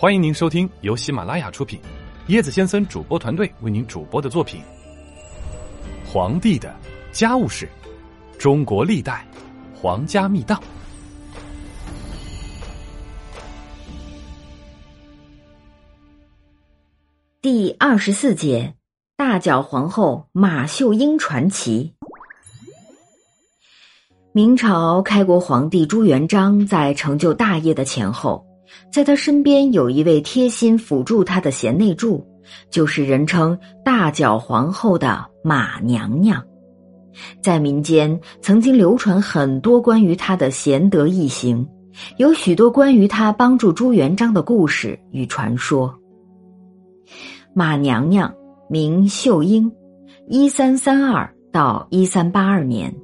欢迎您收听由喜马拉雅出品，椰子先生主播团队为您主播的作品《皇帝的家务事：中国历代皇家秘档》第二十四节：大脚皇后马秀英传奇。明朝开国皇帝朱元璋在成就大业的前后。在他身边有一位贴心辅助他的贤内助，就是人称“大脚皇后”的马娘娘。在民间曾经流传很多关于她的贤德异行，有许多关于她帮助朱元璋的故事与传说。马娘娘名秀英，一三三二到一三八二年，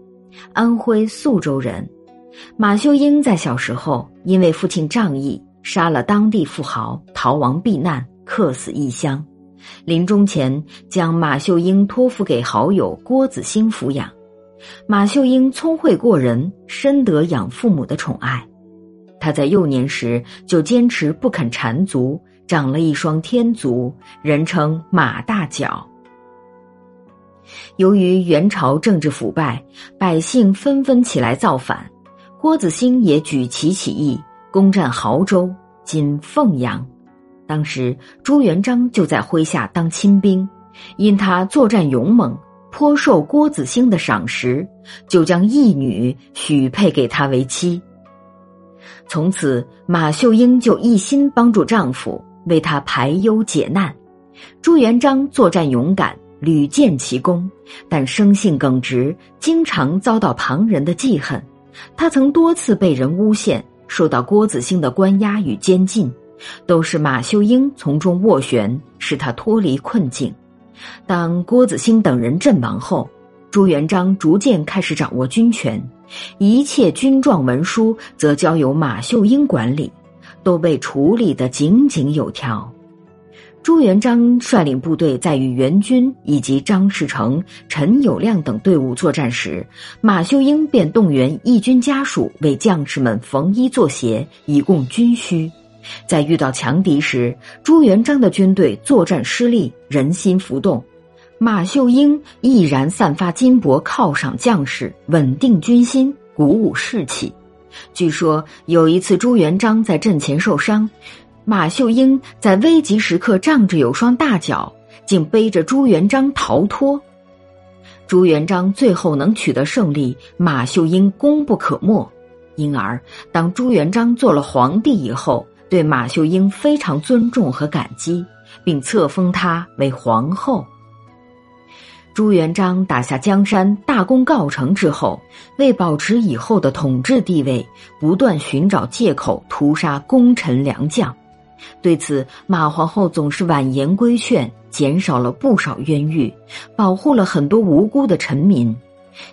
安徽宿州人。马秀英在小时候因为父亲仗义。杀了当地富豪，逃亡避难，客死异乡。临终前，将马秀英托付给好友郭子兴抚养。马秀英聪慧过人，深得养父母的宠爱。他在幼年时就坚持不肯缠足，长了一双天足，人称马大脚。由于元朝政治腐败，百姓纷纷起来造反，郭子兴也举旗起义。攻占亳州（今凤阳），当时朱元璋就在麾下当亲兵，因他作战勇猛，颇受郭子兴的赏识，就将义女许配给他为妻。从此，马秀英就一心帮助丈夫，为他排忧解难。朱元璋作战勇敢，屡建奇功，但生性耿直，经常遭到旁人的记恨。他曾多次被人诬陷。受到郭子兴的关押与监禁，都是马秀英从中斡旋，使他脱离困境。当郭子兴等人阵亡后，朱元璋逐渐开始掌握军权，一切军状文书则交由马秀英管理，都被处理得井井有条。朱元璋率领部队在与元军以及张士诚、陈友谅等队伍作战时，马秀英便动员义军家属为将士们缝衣做鞋，以供军需。在遇到强敌时，朱元璋的军队作战失利，人心浮动，马秀英毅然散发金帛犒赏将士，稳定军心，鼓舞士气。据说有一次，朱元璋在阵前受伤。马秀英在危急时刻仗着有双大脚，竟背着朱元璋逃脱。朱元璋最后能取得胜利，马秀英功不可没。因而，当朱元璋做了皇帝以后，对马秀英非常尊重和感激，并册封她为皇后。朱元璋打下江山，大功告成之后，为保持以后的统治地位，不断寻找借口屠杀功臣良将。对此，马皇后总是婉言规劝，减少了不少冤狱，保护了很多无辜的臣民。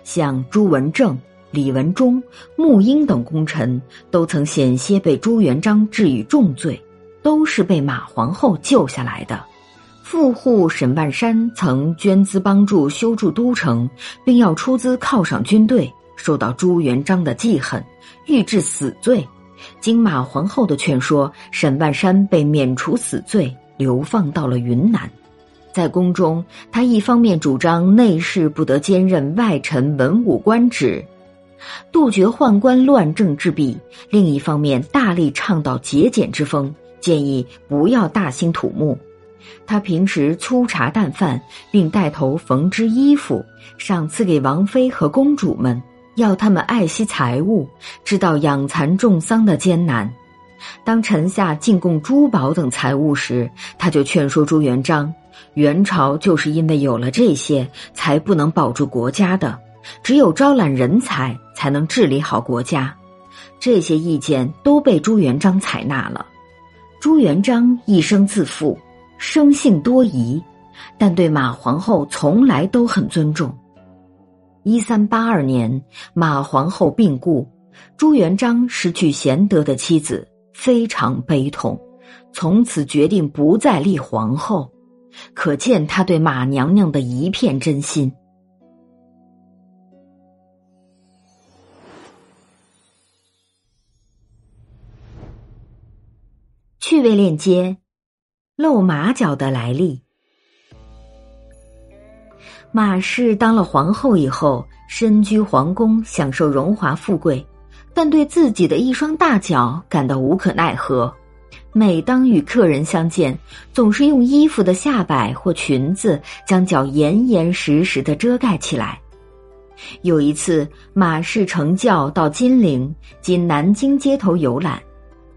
像朱文正、李文忠、穆英等功臣，都曾险些被朱元璋治以重罪，都是被马皇后救下来的。富户沈万山曾捐资帮助修筑都城，并要出资犒赏军队，受到朱元璋的记恨，欲治死罪。经马皇后的劝说，沈万山被免除死罪，流放到了云南。在宫中，他一方面主张内侍不得兼任外臣文武官职，杜绝宦官乱政之弊；另一方面，大力倡导节俭之风，建议不要大兴土木。他平时粗茶淡饭，并带头缝织衣服，赏赐给王妃和公主们。要他们爱惜财物，知道养蚕种桑的艰难。当臣下进贡珠宝等财物时，他就劝说朱元璋：元朝就是因为有了这些，才不能保住国家的。只有招揽人才，才能治理好国家。这些意见都被朱元璋采纳了。朱元璋一生自负，生性多疑，但对马皇后从来都很尊重。一三八二年，马皇后病故，朱元璋失去贤德的妻子，非常悲痛，从此决定不再立皇后，可见他对马娘娘的一片真心。趣味链接：露马脚的来历。马氏当了皇后以后，身居皇宫，享受荣华富贵，但对自己的一双大脚感到无可奈何。每当与客人相见，总是用衣服的下摆或裙子将脚严严实实的遮盖起来。有一次，马氏乘轿到金陵（今南京街头）游览，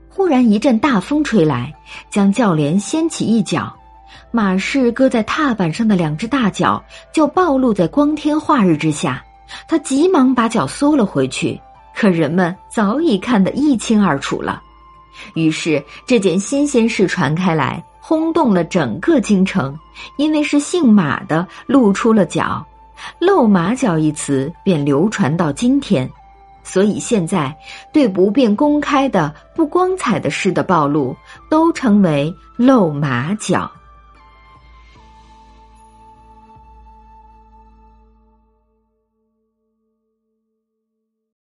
忽然一阵大风吹来，将轿帘掀起一角。马氏搁在踏板上的两只大脚就暴露在光天化日之下，他急忙把脚缩了回去，可人们早已看得一清二楚了。于是这件新鲜事传开来，轰动了整个京城，因为是姓马的露出了脚，“露马脚”一词便流传到今天。所以现在对不便公开的不光彩的事的暴露，都称为露马脚。